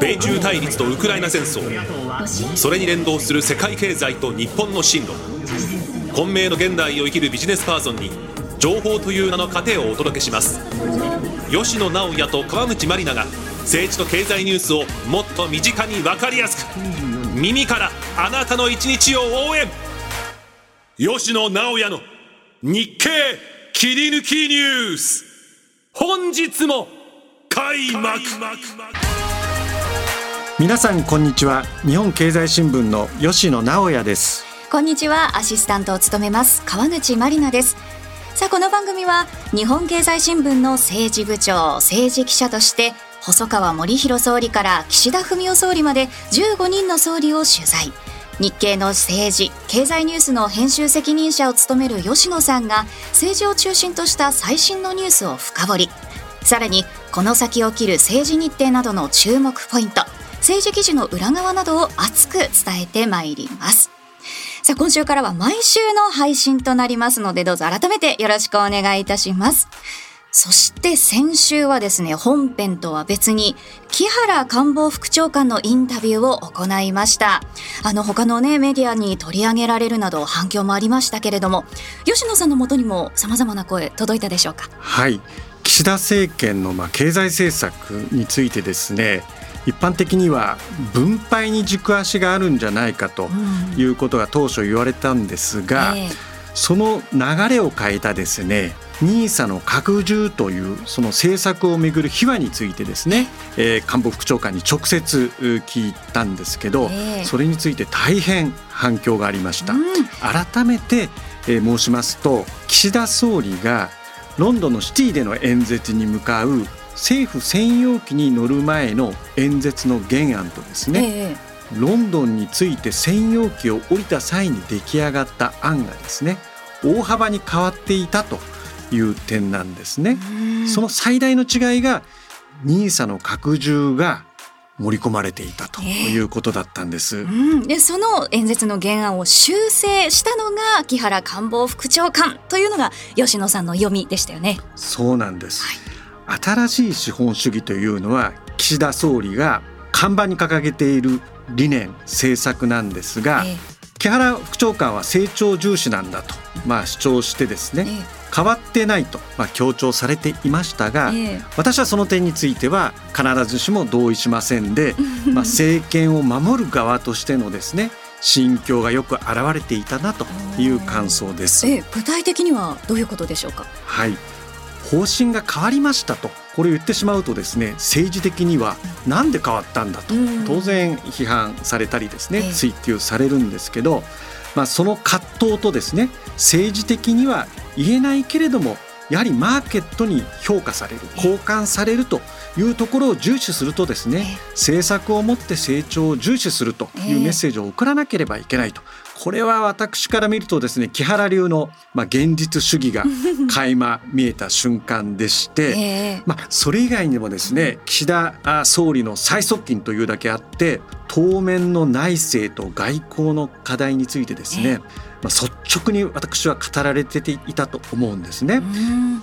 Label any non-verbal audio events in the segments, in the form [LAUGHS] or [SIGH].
米中対立とウクライナ戦争。それに連動する世界経済と日本の進路。混迷の現代を生きるビジネスパーソンに情報という名の糧をお届けします。吉野直也と川口真里奈が政治と経済ニュースをもっと身近に分かりやすく。耳からあなたの一日を応援。吉野直也の日経切り抜きニュース。本日も開幕。皆さんこんにちは。日本経済新聞の吉野直也です。こんにちは。アシスタントを務めます。川口真里奈です。さあこの番組は日本経済新聞の政治部長政治記者として細川守弘総理から岸田文雄総理まで15人の総理を取材。日経の政治経済ニュースの編集責任者を務める吉野さんが政治を中心とした最新のニュースを深掘り。さらにこの先起きる政治日程などの注目ポイント政治記事の裏側などを熱く伝えてまいりますさあ今週からは毎週の配信となりますのでどうぞ改めてよろしくお願いいたしますそして先週はですね、本編とは別に、木原官房副長官のインタビューを行いました。あの、他のね、メディアに取り上げられるなど反響もありましたけれども、吉野さんのもとにも様々な声届いたでしょうか？はい。岸田政権のまあ経済政策についてですね、一般的には分配に軸足があるんじゃないかということが当初言われたんですが、うんえ。ー、その流れを変えたですね NISA の拡充というその政策をめぐる秘話についてですね、えー、官房副長官に直接聞いたんですけど、えー、それについて大変反響がありました、うん、改めて、えー、申しますと岸田総理がロンドンのシティでの演説に向かう政府専用機に乗る前の演説の原案とですね、えー、ロンドンについて専用機を降りた際に出来上がった案がですね大幅に変わっていたという点なんですね。その最大の違いが NISA の拡充が盛り込まれていたということだったんです。えー。うん、でその演説の原案を修正したのが木原官房副長官というのが吉野さんの読みでしたよね。そうなんです、はい、新しい資本主義というのは岸田総理が看板に掲げている理念政策なんですが、えー、木原副長官は成長重視なんだと、まあ、主張してですね、えー変わってないと、まあ、強調されていましたが、えー、私はその点については必ずしも同意しませんで、[LAUGHS] まあ、政権を守る側としてのですね心境がよく表れていたなという感想です。え具体的にはどういうことでしょうか？はい。方針が変わりましたとこれ言ってしまうとですね政治的にはなんで変わったんだと当然批判されたりですね追及されるんですけど、まあ、その葛藤とですね政治的には言えないけれどもやはりマーケットに評価される交換されるというところを重視するとですね政策をもって成長を重視するというメッセージを送らなければいけないとこれは私から見るとですね木原流のまあ現実主義が [LAUGHS] 垣間見えた瞬間でして、まあそれ以外にもですね岸田総理の最側近というだけあって当面の内政と外交の課題についてですね、まあ、率直に私は語られていたと思うんですね。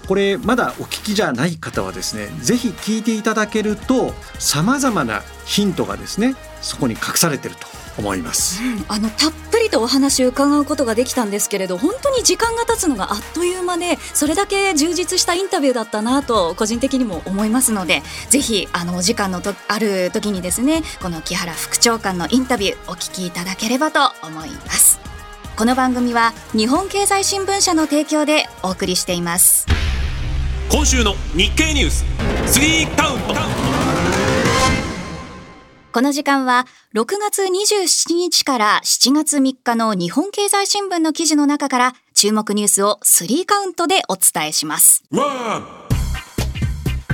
これまだお聞きじゃない方はですねぜひ聞いていただけるとさまざまなヒントがですねそこに隠されていると思います、うん、あのたっぷりとお話を伺うことができたんですけれど本当に時間が経つのがあっという間でそれだけ充実したインタビューだったなと個人的にも思いますのでぜひあのお時間のとある時にですねこの木原副長官のインタビューお聞きいただければと思います。この番組は日本経済新聞社の提供でお送りしています。今週の日経ニュース3カウントこの時間は6月27日から7月3日の日本経済新聞の記事の中から注目ニュースを3カウントでお伝えします。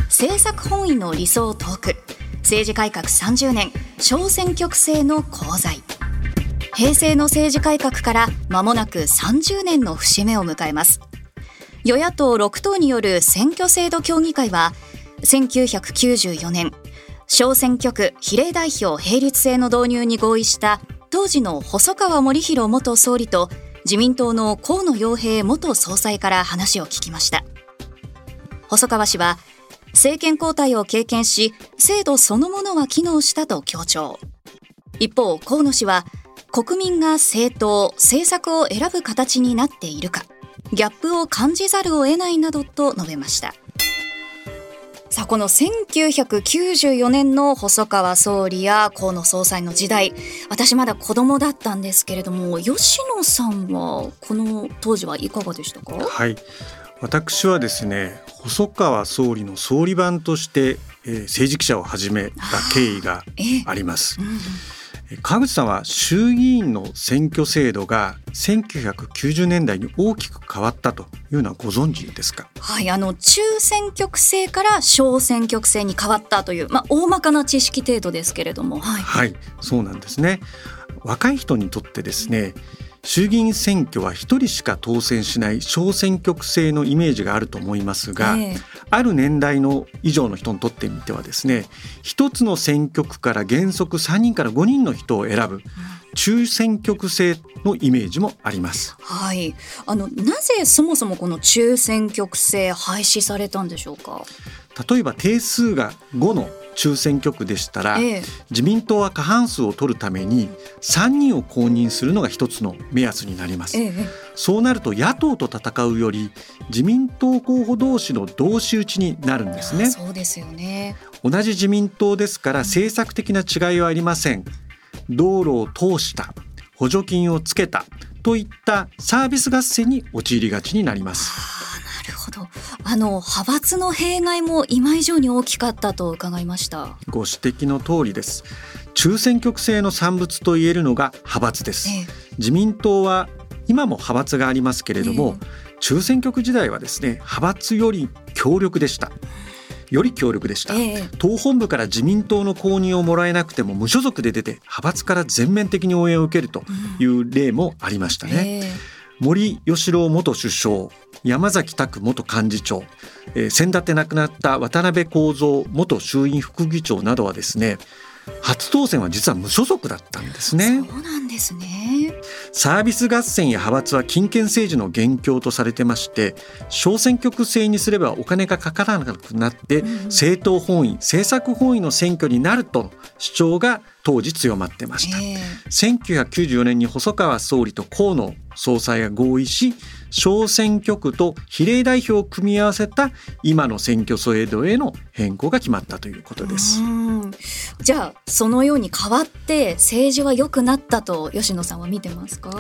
政策本位の理想トーク。政治改革30年。小選挙区制の功罪。平成の政治改革から間もなく30年の節目を迎えます。与野党6党による選挙制度協議会は1994年小選挙区比例代表並立制の導入に合意した当時の細川守弘元総理と自民党の河野洋平元総裁から話を聞きました。細川氏は政権交代を経験し制度そのものは機能したと強調。一方河野氏は国民が政党政策を選ぶ形になっているかギャップを感じざるを得ないなどと述べました。さあこの1994年の細川総理や河野総裁の時代。私まだ子供だったんですけれども吉野さんはこの当時はいかがでしたか？はい。私はですね細川総理の総理番として、えー、政治記者を始めた経緯があります。えーうん川口さんは衆議院の選挙制度が1990年代に大きく変わったというのはご存知ですか？はいあの中選挙区制から小選挙区制に変わったという、まあ、大まかな知識程度ですけれどもはい、はい、そうなんですね。若い人にとってですね衆議院選挙は1人しか当選しない小選挙区制のイメージがあると思いますが、えー、ある年代の以上の人にとってみてはですね一つの選挙区から原則3人から5人の人を選ぶ中選挙区制のイメージもあります。はい、あのなぜそもそもこの中選挙区制廃止されたんでしょうか？例えば定数が5の中選挙区でしたら、ええ、自民党は過半数を取るために3人を公認するのが一つの目安になります、え、そうなると野党と戦うより自民党候補同士の同士討ちになるんですね。そうですよね。同じ自民党ですから政策的な違いはありません。道路を通した補助金をつけたといったサービス合戦に陥りがちになります。なるほどあの派閥の弊害も今以上に大きかったと伺いました。ご指摘の通りです。中選挙区制の産物と言えるのが派閥です、ええ、自民党は今も派閥がありますけれども、え、中選挙区時代はですね派閥より強力でした。より強力でした、党本部から自民党の公認をもらえなくても無所属で出て派閥から全面的に応援を受けるという例もありましたね、森喜朗元首相山崎拓元幹事長、えー、先だって亡くなった渡辺幸三元衆院副議長などはですね初当選は実は無所属だったんですね。そうなんですね。サービス合戦や派閥は金権政治の元凶とされてまして、小選挙区制にすればお金がかからなくなって、政党本位、政策本位の選挙になると主張が当時強まってました。えー、1994年に細川総理と河野総裁が合意し小選挙区と比例代表を組み合わせた今の選挙制度への変更が決まったということです。じゃあそのように変わって政治は良くなったと吉野さんは見てますか？こ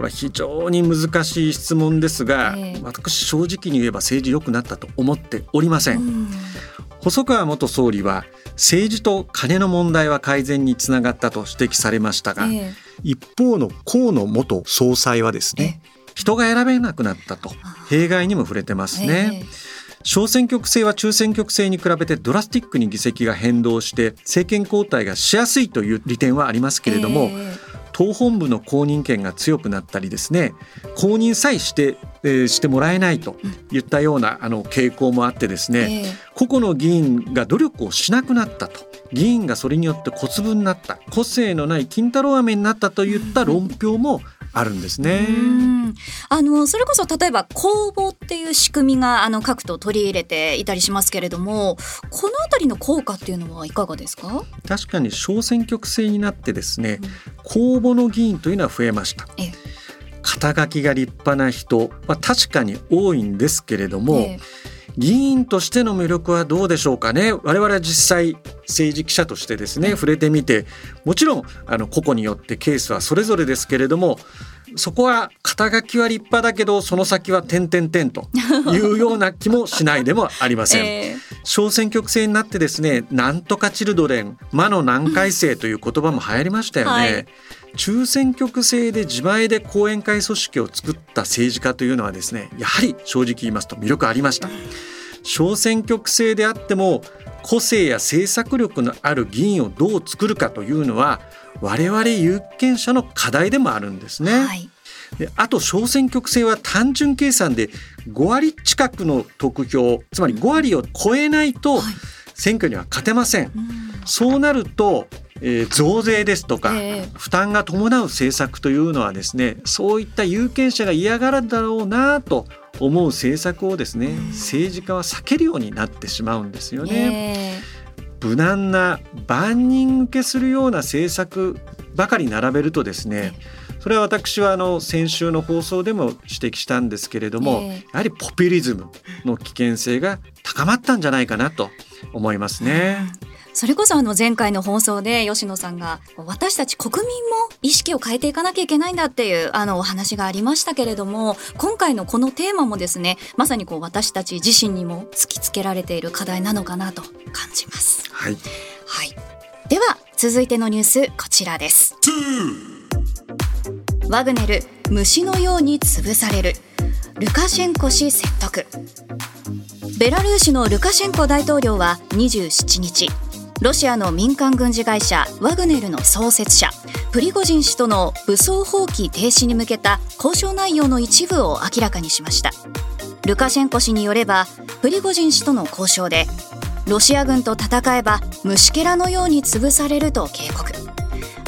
れは非常に難しい質問ですが、えー、私正直に言えば政治良くなったと思っておりません。細川元総理は政治と金の問題は改善につながったと指摘されましたが、えー、一方の河野元総裁はですね、人が選べなくなったと弊害にも触れてますね。小選挙区制は中選挙区制に比べてドラスティックに議席が変動して政権交代がしやすいという利点はありますけれども、党本部の公認権が強くなったりですね公認さえして、えー、してもらえないといったようなあの傾向もあってですね、個々の議員が努力をしなくなったと。議員がそれによって小粒になった。個性のない金太郎飴になったといった論評もあるんですね。あのそれこそ例えば公募っていう仕組みがあの各党取り入れていたりしますけれどもこの辺りの効果っていうのはいかがですか？確かに小選挙区制になってですね、うん、公募の議員というのは増えました。え肩書きが立派な人は確かに多いんですけれども、え議員としての魅力はどうでしょうかね？我々は実際政治記者としてですね触れてみてもちろんあの個々によってケースはそれぞれですけれどもそこは肩書きは立派だけどその先は点々点というような気もしないでもありません、[LAUGHS] えー、小選挙区制になってですねなんとかチルドレン魔の難解生という言葉も流行りましたよね、はい。中選挙区制で自前で後援会組織を作った政治家というのはですねやはり正直言いますと魅力ありました小選挙区制であっても個性や政策力のある議員をどう作るかというのは我々有権者の課題でもあるんですね。はい、であと小選挙区制は単純計算で5割近くの得票つまり5割を超えないと選挙には勝てません。そうなるとえー、増税ですとか、えー、負担が伴う政策というのはですねそういった有権者が嫌がるだろうなと思う政策をですね政治家は避けるようになってしまうんですよね。え。ー、無難な万人受けするような政策ばかり並べるとですね、それは私はあの先週の放送でも指摘したんですけれども、やはりポピュリズムの危険性が高まったんじゃないかなと思いますね。それこそあの前回の放送で吉野さんが私たち国民も意識を変えていかなきゃいけないんだっていうあのお話がありましたけれども今回のこのテーマもですねまさにこう私たち自身にも突きつけられている課題なのかなと感じます。はい、はい、では続いてのニュースこちらです。ワグネル虫のように潰される。ルカシェンコ氏説得。ベラルーシのルカシェンコ大統領は27日ロシアの民間軍事会社ワグネルの創設者プリゴジン氏との武装放棄停止に向けた交渉内容の一部を明らかにしました。ルカシェンコ氏によればプリゴジン氏との交渉でロシア軍と戦えば虫けらのように潰されると警告。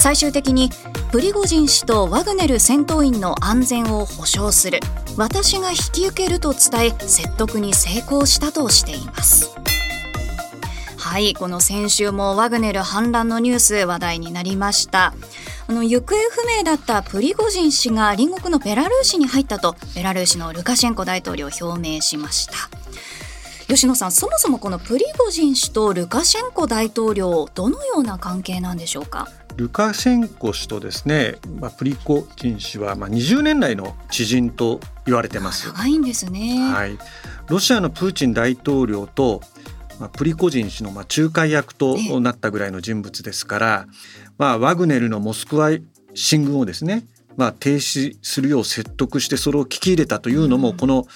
最終的にプリゴジン氏とワグネル戦闘員の安全を保障する。私が引き受けると伝え説得に成功したとしています。はいこの先週もワグネル反乱のニュース話題になりましたあの行方不明だったプリゴジン氏が隣国のベラルーシに入ったとベラルーシのルカシェンコ大統領表明しました吉野さんそもそもこのプリゴジン氏とルカシェンコ大統領どのような関係なんでしょうか？ルカシェンコ氏とですね、まあ、プリコジン氏はまあ20年来の知人と言われてます。長いんですね。はい。ロシアのプーチン大統領とまあ、プリコジン氏のまあ仲介役となったぐらいの人物ですから、まあ、ワグネルのモスクワ進軍をですねまあ、停止するよう説得してそれを聞き入れたというのも、この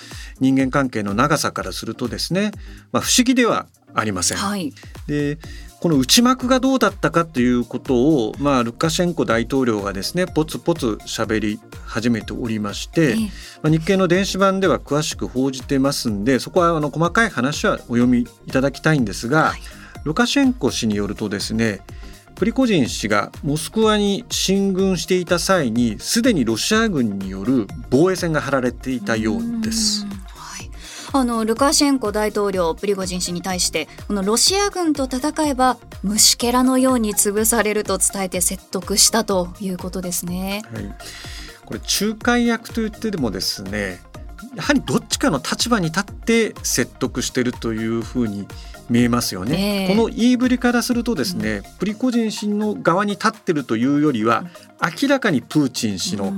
人間関係の長さからするとですね、まあ、不思議ではありません。はい、でこの内幕がどうだったかということを、まあ、ルカシェンコ大統領がですねポツポツ喋り始めておりまして、まあ、日経の電子版では詳しく報じてますんでそこはあの細かい話はお読みいただきたいんですが、はい、ルカシェンコ氏によるとですねプリコジン氏がモスクワに進軍していた際にすでにロシア軍による防衛線が張られていたようです。あのルカシェンコ大統領プリゴジン氏に対してこのロシア軍と戦えば虫けらのように潰されると伝えて説得したということですね。はい、これ仲介役と言ってでもですねやはりどっちかの立場に立って説得しているというふうに見えますよね、えー、この言いぶりからするとですね、うん、プリコジン氏の側に立ってるというよりは、明らかにプーチン氏の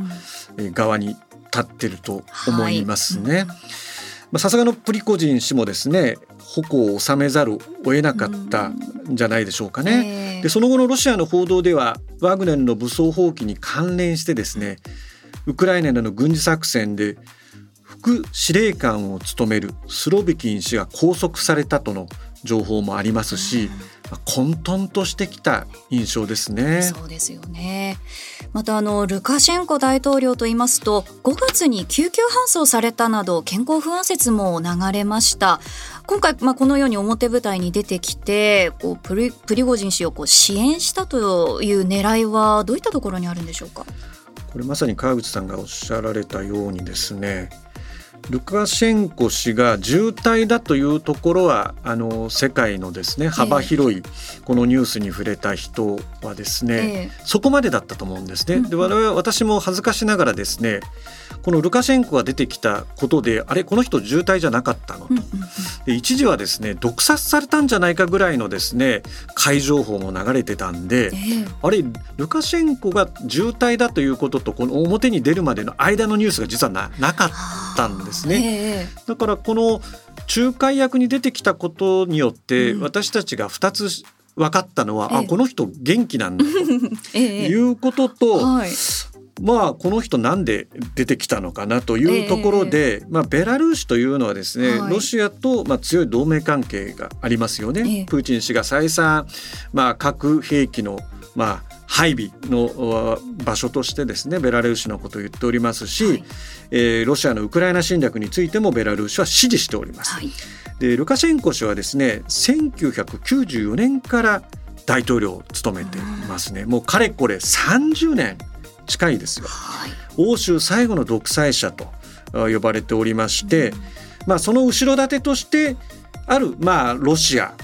側に立ってると思いますね。さすがのプリコジン氏もですね矛を収めざるを得なかったんじゃないでしょうかね。えー、でその後のロシアの報道ではワグネルの武装蜂起に関連してですねウクライナでの軍事作戦で副司令官を務めるスロビキン氏が拘束されたとの情報もありますし、混沌としてきた印象ですね。そうですよね。またあのルカシェンコ大統領と言いますと、5月に救急搬送されたなど健康不安説も流れました。今回まあこのように表舞台に出てきて、こうプリプリゴジン氏をこう支援したという狙いはどういったところにあるんでしょうか？これまさに川口さんがおっしゃられたようにですね。ルカシェンコ氏が重体だというところはあの世界のですね幅広いこのニュースに触れた人はですね、えー、そこまでだったと思うんですね。で我々私も恥ずかしながらですねこのルカシェンコが出てきたことであれこの人渋滞じゃなかったのと、で一時はですね毒殺されたんじゃないかぐらいのですね怪情報も流れてたんで、えー、あれルカシェンコが渋滞だということとこの表に出るまでの間のニュースが実はななかったんですね。えー、だからこの仲介役に出てきたことによって、私たちが2つ分かったのは、あこの人元気なんだと [LAUGHS] いうことと、はい、まあこの人なんで出てきたのかなというところで、えー、まあ、ベラルーシというのはですね、はい、ロシアとまあ強い同盟関係がありますよね。えー、プーチン氏が再三、まあ、核兵器のまあ配備の場所としてですねベラルーシのことを言っておりますし、はい、えー、ロシアのウクライナ侵略についてもベラルーシは支持しております。はい、でルカシェンコ氏はですね1994年から大統領を務めていますね、もうかれこれ30年近いですよ、はい、欧州最後の独裁者と呼ばれておりまして、まあ、その後ろ盾としてある、まあ、ロシア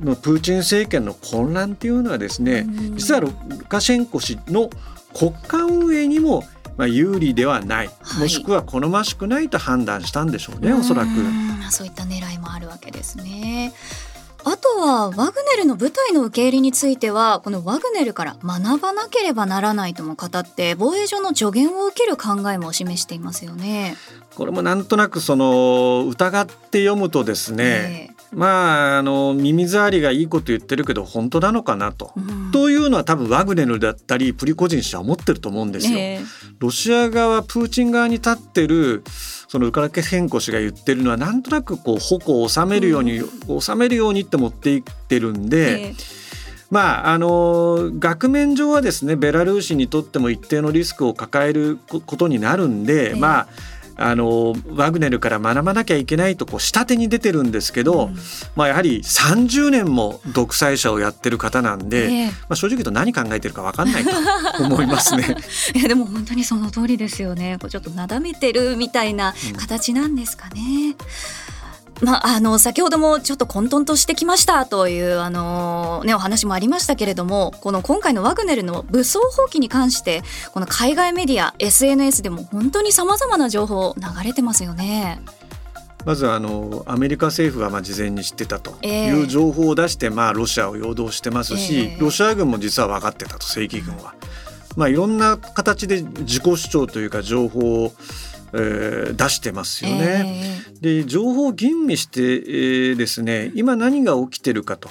のプーチン政権の混乱っていうのはですね、実はルカシェンコ氏の国家運営にもまあ有利ではない、もしくは好ましくないと判断したんでしょうねおそらく。そういった狙いもあるわけですねあとはワグネルの部隊の受け入れについてはこのワグネルから学ばなければならないとも語って防衛上の助言を受ける考えも示していますよね。これもなんとなくその疑って読むとですね、えーまああの耳障りがいいこと言ってるけど本当なのかなと、うん、というのは多分ワグネルだったりプリコジン氏は思ってると思うんですよ。えー、ロシア側プーチン側に立ってるそのウカラケヘンコ氏が言ってるのはなんとなくこう矛を収めるように、うん、収めるようにって持っていってるんで。えーまああの額面上はですねベラルーシにとっても一定のリスクを抱えることになるんで、えー、まああのワグネルから学ばなきゃいけないとこう下手に出てるんですけど、うん、まあ、やはり30年も独裁者をやってる方なんで、えー、まあ、正直言うと何考えてるか分かんないと [LAUGHS] 思いますね。[LAUGHS] いやでも本当にその通りですよね。ちょっとなだめてるみたいな形なんですかね。うんまあ、あの先ほどもちょっと混沌としてきましたというあの、ね、お話もありましたけれどもこの今回のワグネルの武装蜂起に関してこの海外メディア SNS でも本当にさまざまな情報流れてますよね。まずあのアメリカ政府がまあ事前に知ってたという情報を出して、まあ、ロシアを陽動してますし、ロシア軍も実は分かってたと正規軍は。まあ、いろんな形で自己主張というか情報をえー、出してますよね。えー、で情報を吟味して、えー、ですね今何が起きてるかと。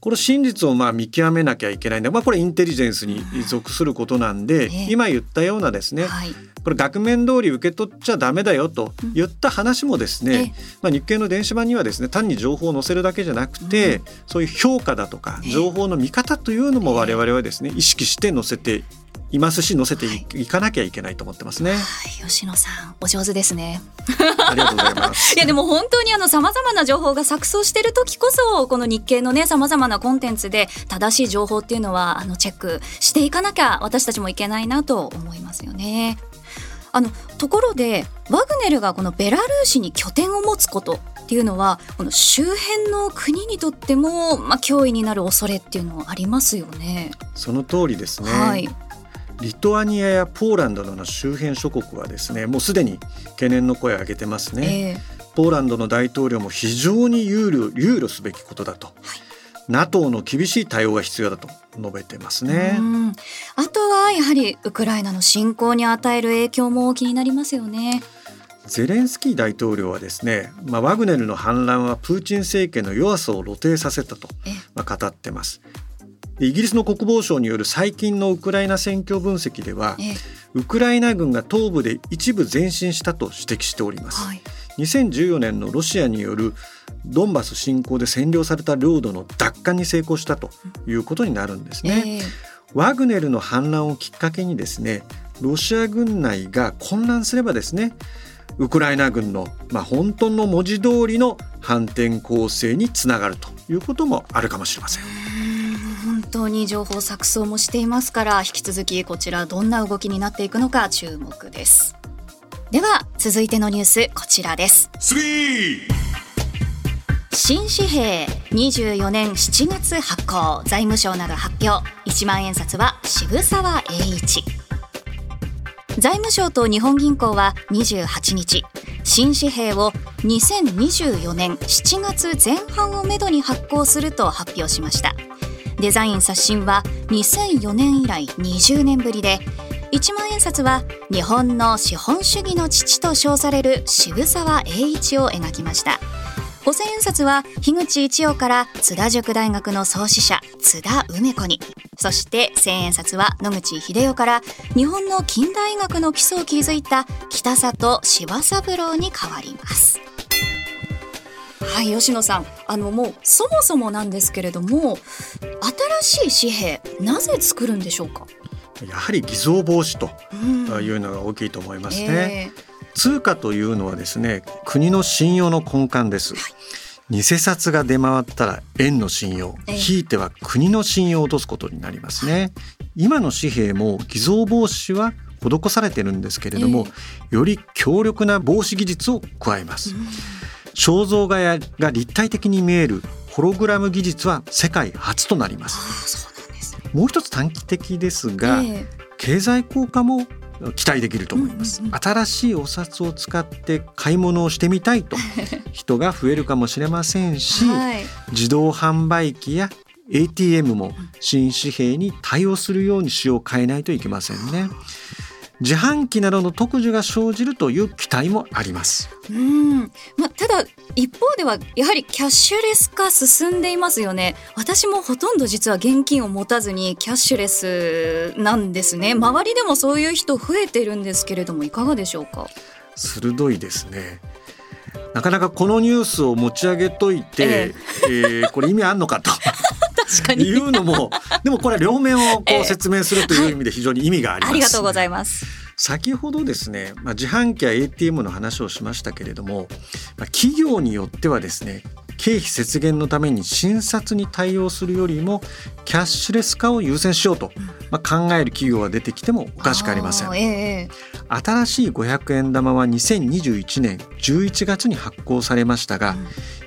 これ真実をまあ見極めなきゃいけないんで、まあ、これインテリジェンスに属することなんで、えー、今言ったようなですね、はい、これ額面通り受け取っちゃダメだよと言った話もですね、まあ、日経の電子版にはですね単に情報を載せるだけじゃなくて、うん、そういう評価だとか情報の見方というのも我々はですね意識して載せていますし載せていかなきゃいけないと思ってますね。はい、吉野さんお上手ですね。ありがとうございます。[LAUGHS] いやでも本当にあのさまざまな情報が錯綜している時こそこの日経のねさまざまなコンテンツで正しい情報っていうのはあのチェックしていかなきゃ私たちもいけないなと思いますよね。あのところでワグネルがこのベラルーシに拠点を持つことっていうのはこの周辺の国にとっても、まあ、脅威になる恐れっていうのはありますよね。その通りですね、はいリトアニアやポーランドの周辺諸国はですねもうすでに懸念の声を上げてますね、えー、ポーランドの大統領も非常に憂慮憂慮すべきことだと、はい、NATO の厳しい対応が必要だと述べてますね。あとはやはりウクライナの侵攻に与える影響も気になりますよね。ゼレンスキー大統領はですね、まあ、ワグネルの反乱はプーチン政権の弱さを露呈させたと、まあ、語ってますイギリスの国防省による最近のウクライナ戦況分析では、ウクライナ軍が東部で一部前進したと指摘しております、はい、2014年のロシアによるドンバス侵攻で占領された領土の奪還に成功したということになるんですね、えー、ワグネルの反乱をきっかけにですねロシア軍内が混乱すればですねウクライナ軍の、まあ、本当の文字通りの反転攻勢につながるということもあるかもしれません。当に情報錯綜もしていますから引き続きこちらどんな動きになっていくのか注目です。では続いてのニュースこちらです。新紙幣24年7月発行財務省など発表。1万円札は渋沢栄一。財務省と日本銀行は28日新紙幣を2024年7月前半をめどに発行すると発表しましたデザイン刷新は2004年以来20年ぶりで1万円札は日本の資本主義の父と称される渋沢栄一を描きました。5000円札は樋口一葉から津田塾大学の創始者津田梅子に。そして1000円札は野口英世から日本の近代医学の基礎を築いた北里柴三郎に変わります。はい吉野さん。あのもうそもそもなんですけれども新しい紙幣なぜ作るんでしょうか？やはり偽造防止というのが大きいと思いますね、うんえ。ー、通貨というのはですね国の信用の根幹です、はい。偽札が出回ったら円の信用ひいては国の信用を落とすことになりますね。今の紙幣も偽造防止は施されてるんですけれども、より強力な防止技術を加えます、肖像画やが立体的に見えるホログラム技術は世界初となります。もう一つ短期的ですが、経済効果も期待できると思います、新しいお札を使って買い物をしてみたいと [LAUGHS] 人が増えるかもしれませんし、はい、自動販売機や ATM も新紙幣に対応するように仕様を変えないといけませんね。自販機などの特需が生じるという期待もあります。うん、まあ、ただ一方ではやはりキャッシュレス化進んでいますよね。私もほとんど実は現金を持たずにキャッシュレスなんですね。周りでもそういう人増えてるんですけれどもいかがでしょうか？鋭いですね。なかなかこのニュースを持ち上げといて、えええー、これ意味あんのかと。確かに。いうのも [LAUGHS] でもこれ両面をこう説明するという意味で非常に意味があります、ありがとうございます。先ほどですね、まあ、自販機や ATM の話をしましたけれども、まあ、企業によってはですね経費節減のために診察に対応するよりもキャッシュレス化を優先しようと、まあ、考える企業が出てきてもおかしくありません、えー、新しい500円玉は2021年11月に発行されましたが、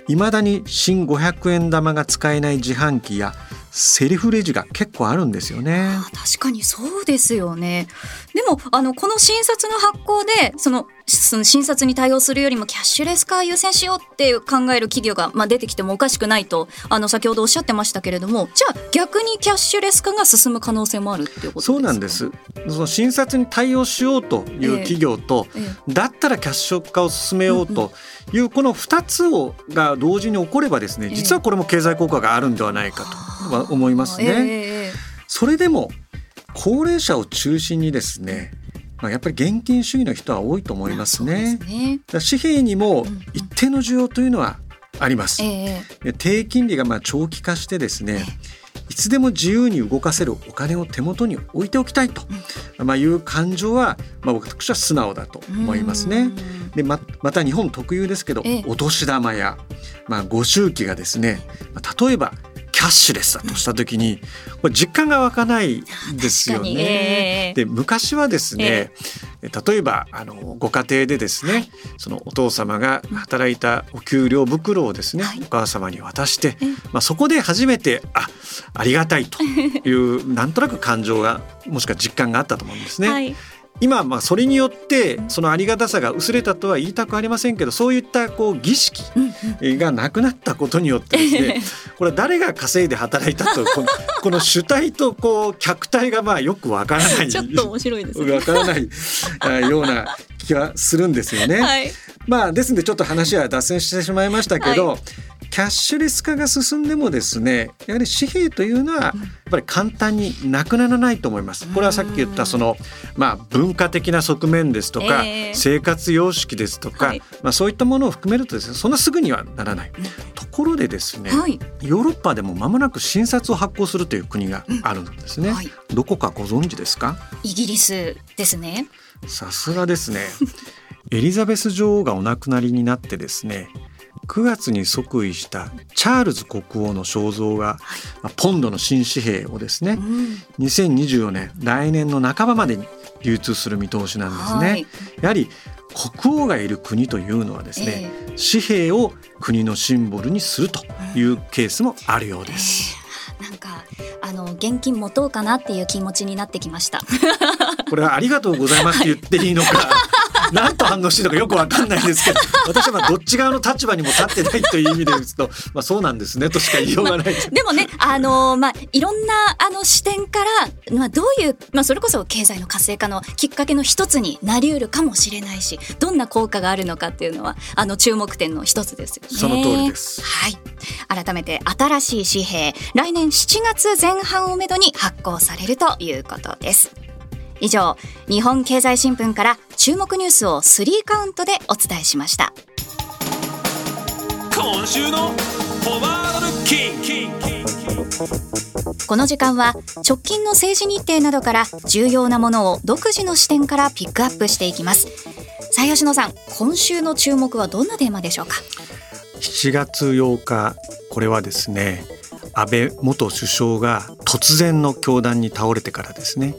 いまだに新500円玉が使えない自販機やセリフレジが結構あるんですよね。確かにそうですよね。でもあのこの診察の発行でそのその診察に対応するよりもキャッシュレス化優先しようって考える企業が、まあ、出てきてもおかしくないとあの先ほどおっしゃってましたけれどもじゃあ逆にキャッシュレス化が進む可能性もあるっていうことそうなんです。その診察に対応しようという企業と、えーえー、だったらキャッシュ化を進めようという、この2つをが同時に起こればですね実はこれも経済効果があるんではないかと思いますね。えー、それでも高齢者を中心にですねまあ、やっぱり現金主義の人は多いと思いますね。すね。紙幣にも一定の需要というのはあります。えー、低金利がまあ長期化してですね、いつでも自由に動かせるお金を手元に置いておきたいと、まあ、いう感情は、まあ、私は素直だと思いますね。でままた日本特有ですけど、お年玉や、まあ、ご祝儀がですね例えばャッシュレスだとした時にこれ実感が湧かないですよね。えー、で昔はですね、えー、例えばあのご家庭でですね、はい、そのお父様が働いたお給料袋をですね、はい、お母様に渡して、まあ、そこで初めてあありがたいという [LAUGHS] なんとなく感情がもしくは実感があったと思うんですね。はい今まあそれによってそのありがたさが薄れたとは言いたくありませんけどそういったこう儀式がなくなったことによってですね [LAUGHS] これ誰が稼いで働いたとこのこの主体とこう客体がまあよくわからないちょっと面白いです、ね、わからないような気はするんですよね。[LAUGHS] はい、まあですんでちょっと話は脱線してしまいましたけど、はいキャッシュレス化が進んでもですねやはり紙幣というのはやっぱり簡単になくならないと思います。これはさっき言ったその、まあ、文化的な側面ですとか、えー、生活様式ですとか、はい、まあ、そういったものを含めるとですねそんなすぐにはならない。ところでですね、はい、ヨーロッパでも間もなく新札を発行するという国があるんですね。はい、どこかご存知ですか？イギリスですね。さすがですね。エリザベス女王がお亡くなりになってですね9月に即位したチャールズ国王の肖像が、はい、ポンドの新紙幣をですね、うん、2024年来年の半ばまでに流通する見通しなんですね。はい、やはり国王がいる国というのはですね、えー、紙幣を国のシンボルにするというケースもあるようです。えー、なんかあの現金持とうかなっていう気持ちになってきました。[LAUGHS] これはありがとうございますって言っていいのか [LAUGHS] 何と反応してるのかよくわかんないんですけど私はまあどっち側の立場にも立ってないという意味で言うと、まあ、そうなんですねとしか言いようがないでもねあの、まあ、いろんなあの視点から、まあ、どういう、まあ、それこそ経済の活性化のきっかけの一つになりうるかもしれないしどんな効果があるのかっていうのはあの注目点の一つですよね。その通りです、はい、改めて新しい紙幣来年7月前半をめどに発行されるということです。以上日本経済新聞から注目ニュースをスリーカウントでお伝えしました。今週のフォワードルキンこの時間は直近の政治日程などから重要なものを独自の視点からピックアップしていきますさあ吉野さん今週の注目はどんなテーマでしょうか7月8日これはですね安倍元首相が突然の凶弾に倒れてからですね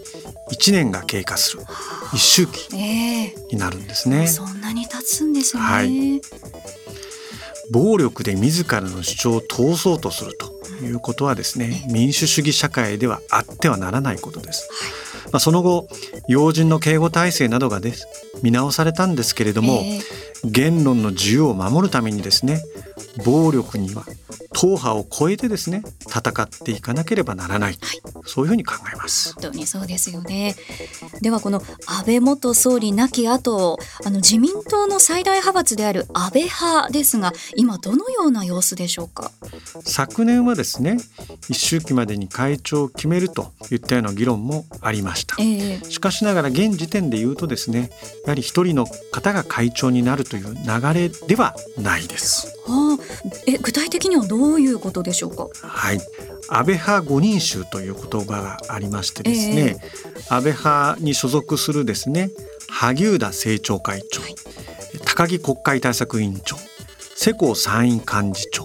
1年が経過する。一周期になるんですね、えー、そんなに経つんですね、はい、暴力で自らの主張を通そうとするということはですね民主主義社会ではあってはならないことです、はい、まあ、その後要人の警護体制などがです見直されたんですけれども、えー、言論の自由を守るためにですね暴力には党派を超えてですね戦っていかなければならない、はい、そういうふうに考えます。本当にそうですよね。ではこの安倍元総理亡き後あの自民党の最大派閥である安倍派ですが今どのような様子でしょうか？昨年はですね一周期までに会長を決めるといったような議論もありました、えー、しかしながら現時点で言うとですねやはり一人の方が会長になるという流れではないです。はあ、え具体的にはどういうことでしょうか？はい、安倍派五人衆という言葉がありましてですね、えー、安倍派に所属するですね萩生田政調会長、はい、高木国会対策委員長世耕参院幹事長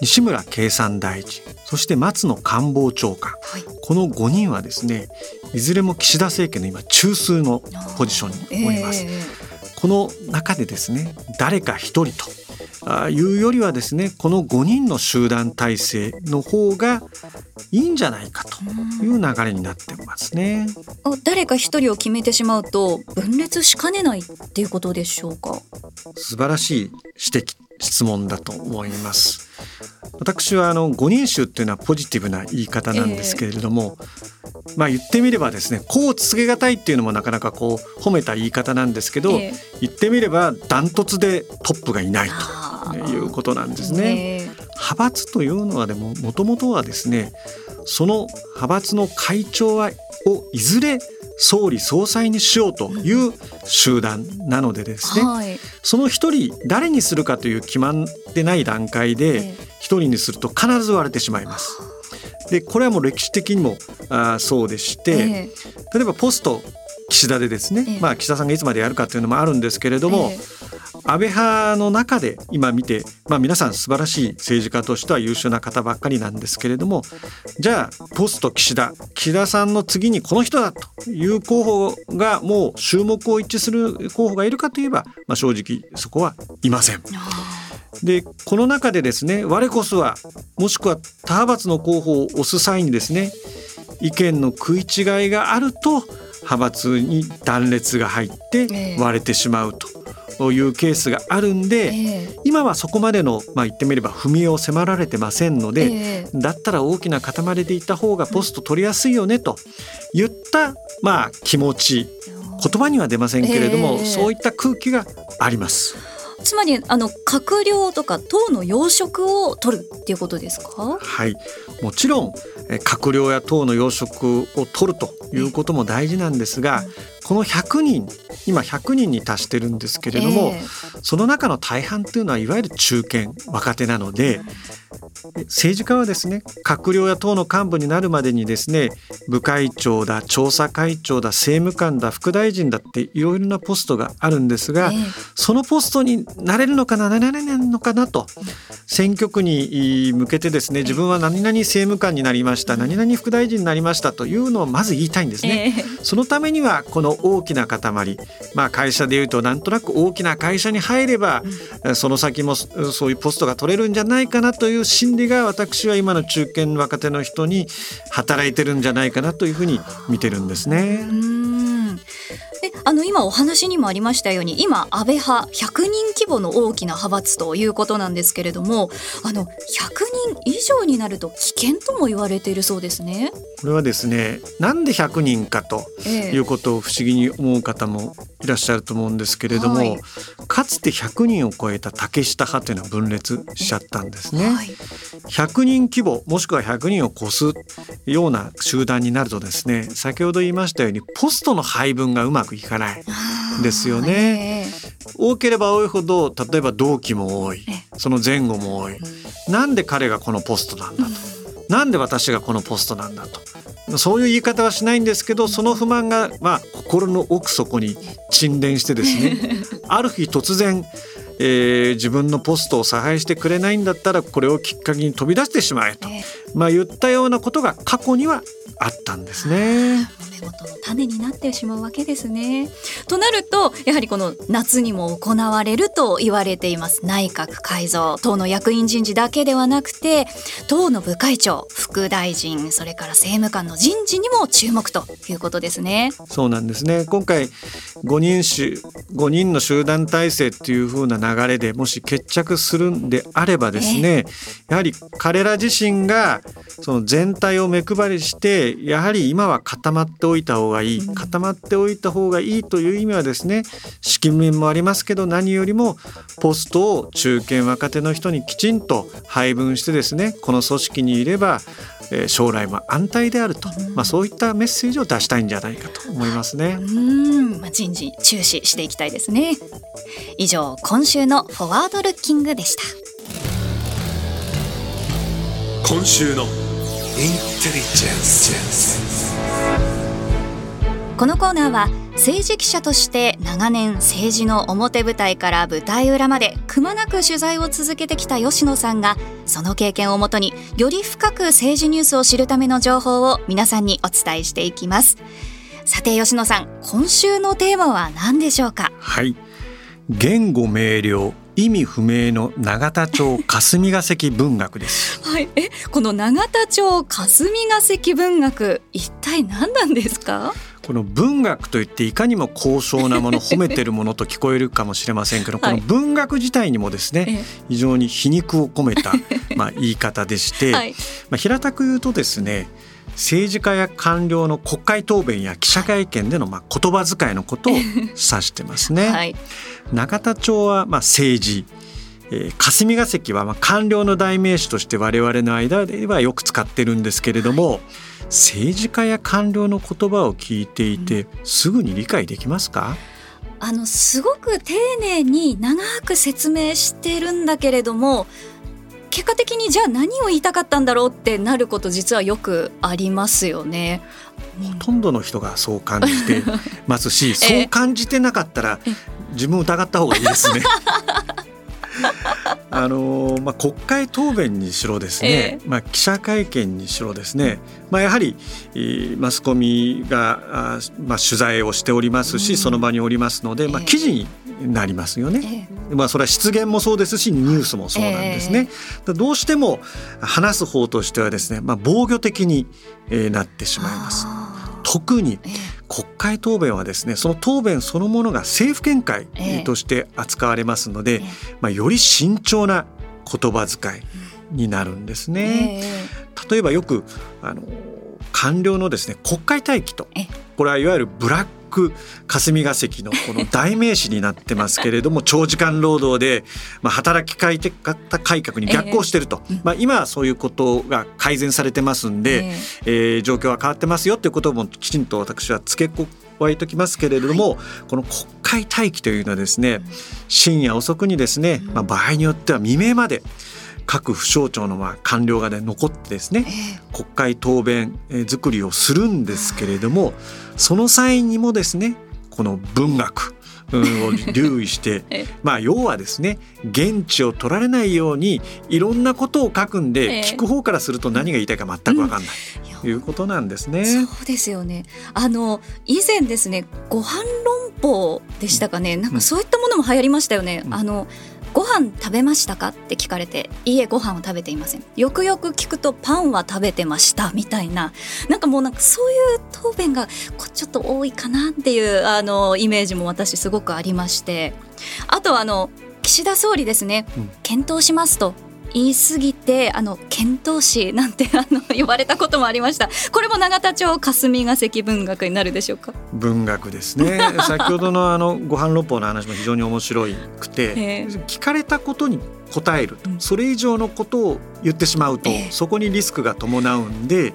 西村経産大臣そして松野官房長官、はい、この5人はですねいずれも岸田政権の今中枢のポジションにおります。えー、この中でですね誰か一人というよりはですねこの5人の集団体制の方がいいんじゃないかという流れになってますね。誰か一人を決めてしまうと分裂しかねないっていうことでしょうか？素晴らしい指摘質問だと思います。私はあの五人衆っていうのはポジティブな言い方なんですけれども、えー、まあ言ってみればですねこう続けがたいっていうのもなかなかこう褒めた言い方なんですけど、えー、言ってみればダントツでトップがいないということなんですね。えー、派閥というのはでももともとはですねその派閥の会長はをいずれ総理総裁にしようという集団なのでですね、はい、その一人誰にするかという決まってない段階で一人にすると必ず割れてしまいます。でこれはもう歴史的にもあそうでして、例えばポスト岸田でですね、まあ岸田さんがいつまでやるかっていうのもあるんですけれども、安倍派の中で今見て、まあ、皆さん素晴らしい政治家としては優秀な方ばっかりなんですけれどもじゃあポスト岸田岸田さんの次にこの人だという候補がもう注目を一致する候補がいるかといえば、まあ、正直そこはいません。でこの中でですね我こそはもしくは他派閥の候補を推す際にですね意見の食い違いがあると派閥に断裂が入って割れてしまうと。というケースがあるんで、えー、今はそこまでの、まあ、言ってみれば踏み絵を迫られてませんので、えー、だったら大きな塊でいた方がポスト取りやすいよねと言った、まあ、気持ち言葉には出ませんけれども、えー、そういった空気があります。つまりあの閣僚とか党の要職を取るっていうことですか？はい。もちろん閣僚や党の要職を取るということも大事なんですが、この100人今100人に達してるんですけれども、えー、その中の大半っていうのはいわゆる中堅若手なので、政治家はですね閣僚や党の幹部になるまでにですね部会長だ調査会長だ政務官だ副大臣だっていろいろなポストがあるんですが、えー、そのポストになれるのかななれないのかなと選挙区に向けてですね自分は何々政務官になりました何々副大臣になりましたというのをまず言いたいんですね。えー、そのためにはこの大きな塊、まあ、会社でいうとなんとなく大きな会社に入れば、うん、その先もそういうポストが取れるんじゃないかなという理が私は今の中堅若手の人に働いてるんじゃないかなというふうに見てるんですね。であの今お話にもありましたように今安倍派100人規模の大きな派閥ということなんですけれどもあの100人以上になると危険とも言われているそうですね。これはですねなんで100人かということを不思議に思う方もいらっしゃると思うんですけれども、はい、かつて100人を超えた竹下派というのは分裂しちゃったんですね。はい、100人規模もしくは100人を超すような集団になるとですね先ほど言いましたようにポストの配分がうまくいかない。ですよね。多ければ多いほど例えば同期も多い。その前後も多い、なんで彼がこのポストなんだと、なんで私がこのポストなんだと？そういう言い方はしないんですけどその不満が、まあ、心の奥底に沈殿してですね [LAUGHS] ある日突然えー、自分のポストを差配してくれないんだったらこれをきっかけに飛び出してしまえと、まあ、言ったようなことが過去にはあったんですね。揉め事の種になってしまうわけですね。となるとやはりこの夏にも行われると言われています内閣改造党の役員人事だけではなくて党の部会長副大臣それから政務官の人事にも注目ということですね。そうなんですね今回5人種5人の集団体制っていう風な流れでもし決着するんであればですね、やはり彼ら自身がその全体を目配りしてやはり今は固まっておいた方がいい固まっておいた方がいいという意味はですね資金面もありますけど何よりもポストを中堅若手の人にきちんと配分してですねこの組織にいれば将来も安泰であると、まあ、そういったメッセージを出したいんじゃないかと思いますね。うん、まあ、人事注視していきたいですね。以上今週のフォワードルッキングでした。今週のインテリジェンス。このコーナーは政治記者として長年政治の表舞台から舞台裏までくまなく取材を続けてきた吉野さんがその経験をもとにより深く政治ニュースを知るための情報を皆さんにお伝えしていきます。さて吉野さん今週のテーマは何でしょうか？はい。言語明瞭意味不明の永田町霞が関文学です。はい。えこの永田町霞が関文学一体何なんですか？この文学といっていかにも高尚なもの褒めてるものと聞こえるかもしれませんけど、この文学自体にもですね、非常に皮肉を込めた [LAUGHS] まあ言い方でして、まあ平たく言うとですね政治家や官僚の国会答弁や記者会見でのまあ言葉遣いのことを指してますね。[LAUGHS] はい、永田町はまあ政治。えー、霞が関はまあ官僚の代名詞として我々の間ではよく使ってるんですけれども、はい、政治家や官僚の言葉を聞いていて、うん、すぐに理解できますか？あのすごく丁寧に長く説明してるんだけれども結果的にじゃあ何を言いたかったんだろうってなること実はよくありますよね。ほとんどの人がそう感じてますし、[LAUGHS] そう感じてなかったら自分を疑った方がいいですね。[LAUGHS] あのまあ、国会答弁にしろですね、えー、まあ、記者会見にしろですね、まあ、やはりマスコミがあ、まあ、取材をしておりますし、うん、その場におりますので、まあ、記事になりますよね、えー、まあ、それは失言もそうですしニュースもそうなんですね。えー、どうしても話す方としてはですね、まあ、防御的になってしまいます。特に国会答弁はですねその答弁そのものが政府見解として扱われますので、まあ、より慎重な言葉遣いになるんですね。例えばよくあの官僚のですね国会待機とこれはいわゆるブラック霞が関のこの代名詞になってますけれども [LAUGHS] 長時間労働で、まあ、働き方改革に逆行してると、えー、まあ、今はそういうことが改善されてますんで、えー、えー、状況は変わってますよっていうこともきちんと私は付け加えておきますけれども、はい、この国会待機というのはですね深夜遅くにですね、まあ、場合によっては未明まで各府省庁のまあ官僚がね残ってですね、えー、国会答弁作りをするんですけれどもその際にもですねこの文学を留意して [LAUGHS] まあ要はですね現地を取られないようにいろんなことを書くんで、聞く方からすると何が言いたいか全く分かんない、ということなんですね。そうですよね。あの以前ですねご飯論法でしたかね。なんかそういったものも流行りましたよね。うん、あのご飯食べましたか？って聞かれていいえご飯を食べていません。よくよく聞くとパンは食べてましたみたいな。なんかもうなんかそういう答弁がちょっと多いかなっていうあのイメージも私すごくありまして。あとあの岸田総理ですね、うん、検討しますと言い過ぎてあの遣唐使なんてあの呼ばれたこともありました。これも永田町霞が関文学になるでしょうか？文学ですね。[LAUGHS] 先ほどのあのご飯六法の話も非常に面白くて、[LAUGHS] 聞かれたことに答えると、それ以上のことを言ってしまうと、そこにリスクが伴うんで、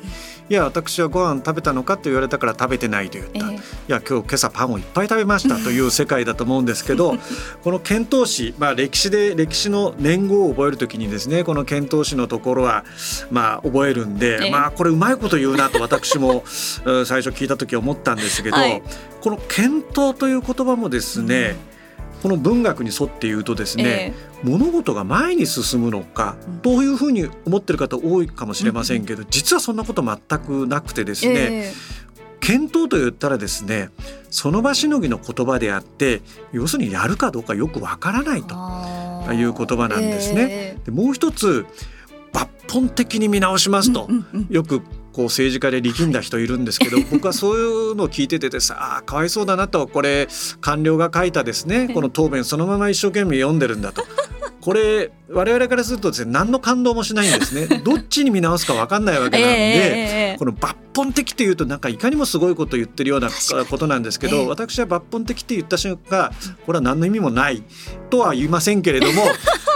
いや私はご飯食べたのかと言われたから食べてないと言った、えー、いや今日今朝パンをいっぱい食べました [LAUGHS] という世界だと思うんですけどこの遣唐使、まあ、歴史で歴史の年号を覚えるときにですねこの遣唐使のところはまあ覚えるんで、えー、まあこれうまいこと言うなと [LAUGHS] 私も最初聞いた時思ったんですけど、はい、この検討という言葉もですね、うんこの文学に沿って言うとですね、えー、物事が前に進むのかというふうに思ってる方多いかもしれませんけど、うん、実はそんなこと全くなくてですね、えー、検討と言ったらですねその場しのぎの言葉であって要するにやるかどうかよくわからないという言葉なんですね。えー、でもう一つ抜本的に見直しますと、よくこう政治家で力んだ人いるんですけど、[LAUGHS] 僕はそういうのを聞いてててさあかわいそうだなとこれ官僚が書いたですね。この答弁そのまま一生懸命読んでるんだと。これ我々からするとですね何の感動もしないんですね。[LAUGHS] どっちに見直すか分かんないわけなんで、えー、この抜本的っていうとなんかいかにもすごいこと言ってるようなことなんですけど、えー、私は抜本的って言った瞬間これは何の意味もないとは言いませんけれども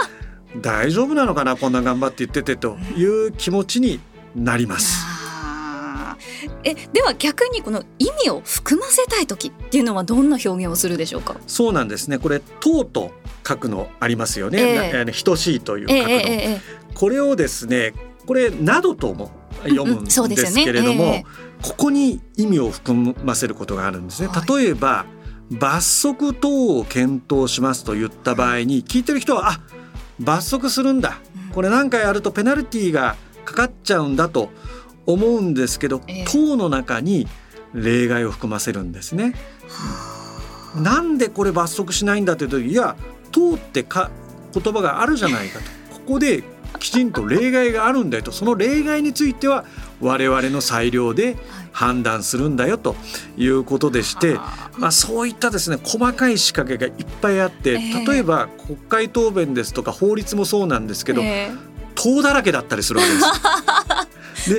[LAUGHS] 大丈夫なのかなこんな頑張って言っててという気持ちになります。えでは逆にこの意味を含ませたい時っていうのはどんな表現をするでしょうか？そうなんですね。これ「とう」と書くのありますよね、えー、等しいという書くの、えー、これをですねこれ「など」とも読むんですけれども、うんねえー、ここに意味を含ませることがあるんですね。例えば、罰則等を検討しますと言った場合に聞いてる人はあ罰則するんだ。これ何回やるとペナルティーがかかっちゃうんだと思うんですけど、えー、党の中に例外を含ませるんですね。なんでこれ罰則しないんだというといや党ってか言葉があるじゃないかと。ここできちんと例外があるんだよと。その例外については我々の裁量で判断するんだよということでして、まあ、そういったですね細かい仕掛けがいっぱいあって例えば国会答弁ですとか法律もそうなんですけど、党だらけだったりするわけです。[LAUGHS]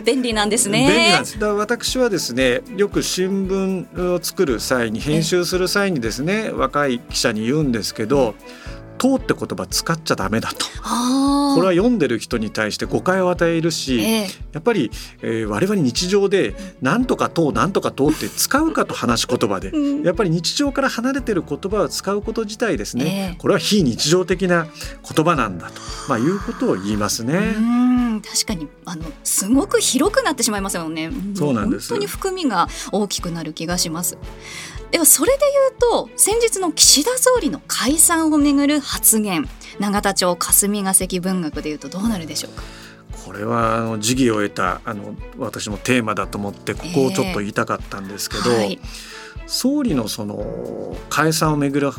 便利なんですね。便利なんです。だ私はですね、よく新聞を作る際に編集する際にですね、若い記者に言うんですけど。党って言葉使っちゃダメだとこれは読んでる人に対して誤解を与えるし、えー、やっぱり、えー、我々日常で「なんとか党なんとか党」って使うかと話し言葉で、うん、やっぱり日常から離れてる言葉を使うこと自体ですね、えー、これは非日常的な言葉なんだと、まあ、いうことを言いますね。確かにあのすごく広くなってしまいますよね。そうなんです本当に含みが大きくなる気がします。ではそれで言うと先日の岸田総理の解散をめぐる発言永田町霞が関文学でいうとどうなるでしょうか？これはあの時宜を得たあの私もテーマだと思ってここをちょっと言いたかったんですけど、えーはい、総理のその解散をめぐる、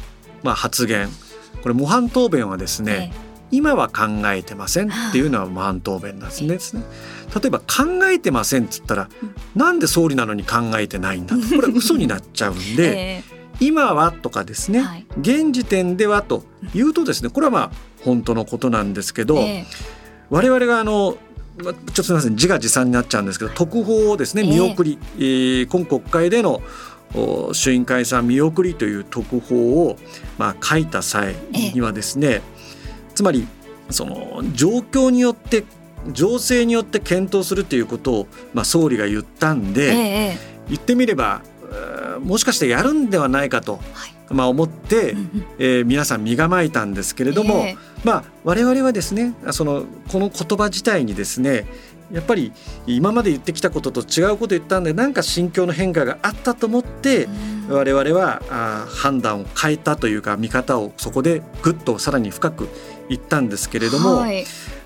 まあ、発言これ模範答弁はですね、えー今は考えてませんっていうのは模範答弁なんですね。例えば考えてませんっつったら、うなんで総理なのに考えてないんだこれ嘘になっちゃうんで、[LAUGHS] えー、今はとかですね、はい、現時点ではというとですねこれはまあ本当のことなんですけど、えー、我々があのちょっとすみません自画自賛になっちゃうんですけど特報をですね見送り、えー、今国会での衆院解散見送りという特報を、まあ、書いた際にはですね、つまりその状況によって情勢によって検討するということを、まあ、総理が言ったんで、ええ、言ってみればもしかしてやるんではないかと、はい、まあ、思って、えー、皆さん身構えたんですけれども、え、まあ、我々はですねそのこの言葉自体にですねやっぱり今まで言ってきたことと違うこと言ったんでなんか心境の変化があったと思って、我々はあ判断を変えたというか見方をそこでぐっとさらに深く言ったんですけれども、はい、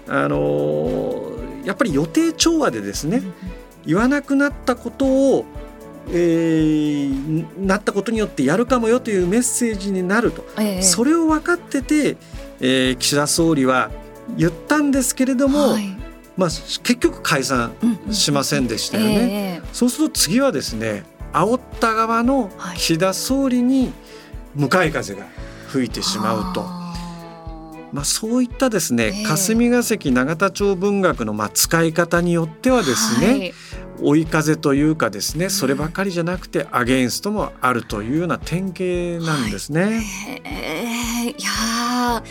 あのやっぱり予定調和でですね、言わなくなったことをえー、なったことによってやるかもよというメッセージになると、えー、それを分かってて、えー、岸田総理は言ったんですけれども、はい、まあ、結局解散しませんでしたよね。えー、そうすると次はですね煽った側の岸田総理に向かい風が吹いてしまうと。はいまあ、そういったですね、えー、霞が関永田町文学のまあ使い方によってはですね、はい、追い風というかですねそればかりじゃなくてアゲインストもあるというような典型なんですね。はい、えー、いや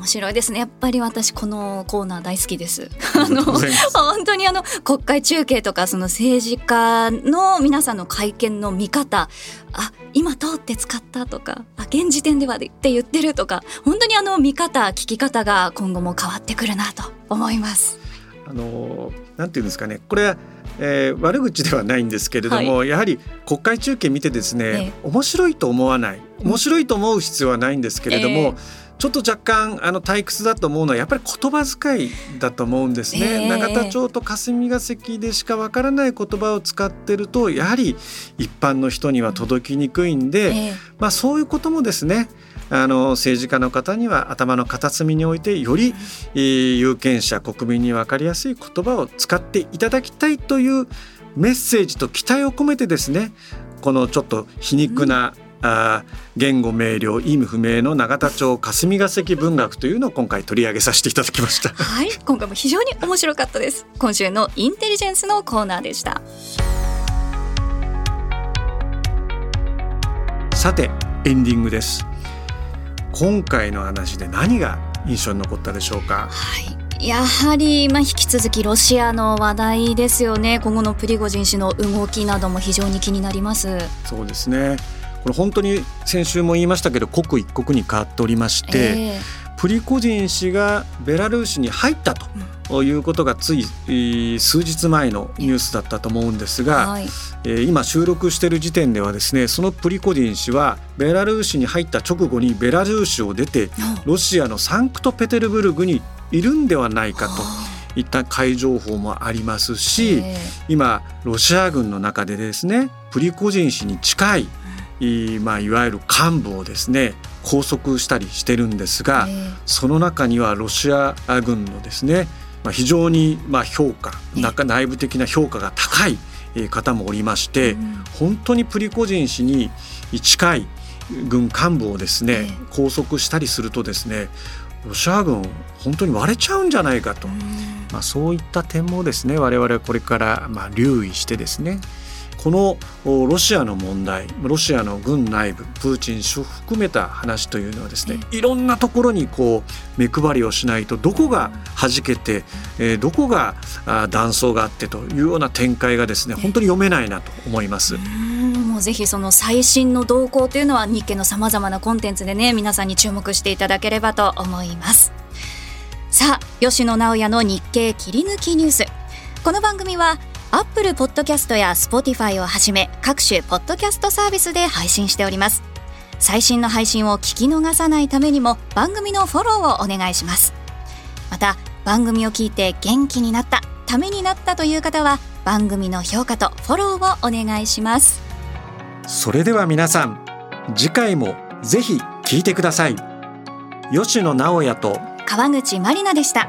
面白いですね。やっぱり私このコーナー大好きです。あの本当にあの国会中継とかその政治家の皆さんの会見の見方あ今通って使ったとかあ現時点ではって言ってるとか本当にあの見方聞き方が今後も変わってくるなと思います。あのなんていうんですかね。これは、えー、悪口ではないんですけれども、はい、やはり国会中継見てですね、えー、面白いと思わない面白いと思う必要はないんですけれども、えーちょっと若干あの退屈だと思うのはやっぱり言葉遣いだと思うんですね、えー、永田町と霞が関でしかわからない言葉を使ってるとやはり一般の人には届きにくいんで、えー、まあそういうこともですねあの政治家の方には頭の片隅に置いてより、えー、有権者国民に分かりやすい言葉を使っていただきたいというメッセージと期待を込めてですねこのちょっと皮肉な、うんあ言語明瞭意味不明の永田町霞が関文学というのを今回取り上げさせていただきました。はい今回も非常に面白かったです。今週のインテリジェンスのコーナーでした。さてエンディングです。今回の話で何が印象に残ったでしょうか？はいやはり、まあ、引き続きロシアの話題ですよね。今後のプリゴジン氏の動きなども非常に気になります。そうですねこれ本当に先週も言いましたけど刻一刻に変わっておりまして、えー、プリコジン氏がベラルーシに入ったということがつい数日前のニュースだったと思うんですが、はい、え今収録している時点ではですねそのプリコジン氏はベラルーシに入った直後にベラルーシを出てロシアのサンクトペテルブルグにいるんではないかと。いった怪情報もありますし、今ロシア軍の中でですねプリコジン氏に近いまあ、いわゆる幹部をですね拘束したりしてるんですが、その中にはロシア軍のですね、まあ、非常にまあ評価内部的な評価が高い方もおりまして、本当にプリコジン氏に近い軍幹部をですね、拘束したりするとですねロシア軍本当に割れちゃうんじゃないかと、まあ、そういった点もですね我々はこれからまあ留意してですねこのロシアの問題ロシアの軍内部プーチン氏を含めた話というのはですねいろんなところにこう目配りをしないとどこが弾けて、えー、どこが断層があってというような展開がですね本当に読めないなと思います。もうぜひその最新の動向というのは日経のさまざまなコンテンツでね皆さんに注目していただければと思います。さあ吉野直也の日経切り抜きニュースこの番組はアップルポッドキャストや Spotify をはじめ各種ポッドキャストサービスで配信しております。最新の配信を聞き逃さないためにも番組のフォローをお願いします。また番組を聞いて元気になったためになったという方は番組の評価とフォローをお願いします。それでは皆さん次回もぜひ聞いてください。吉野直也と川口まりなでした。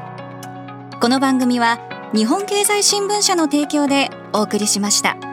この番組は日本経済新聞社の提供でお送りしました。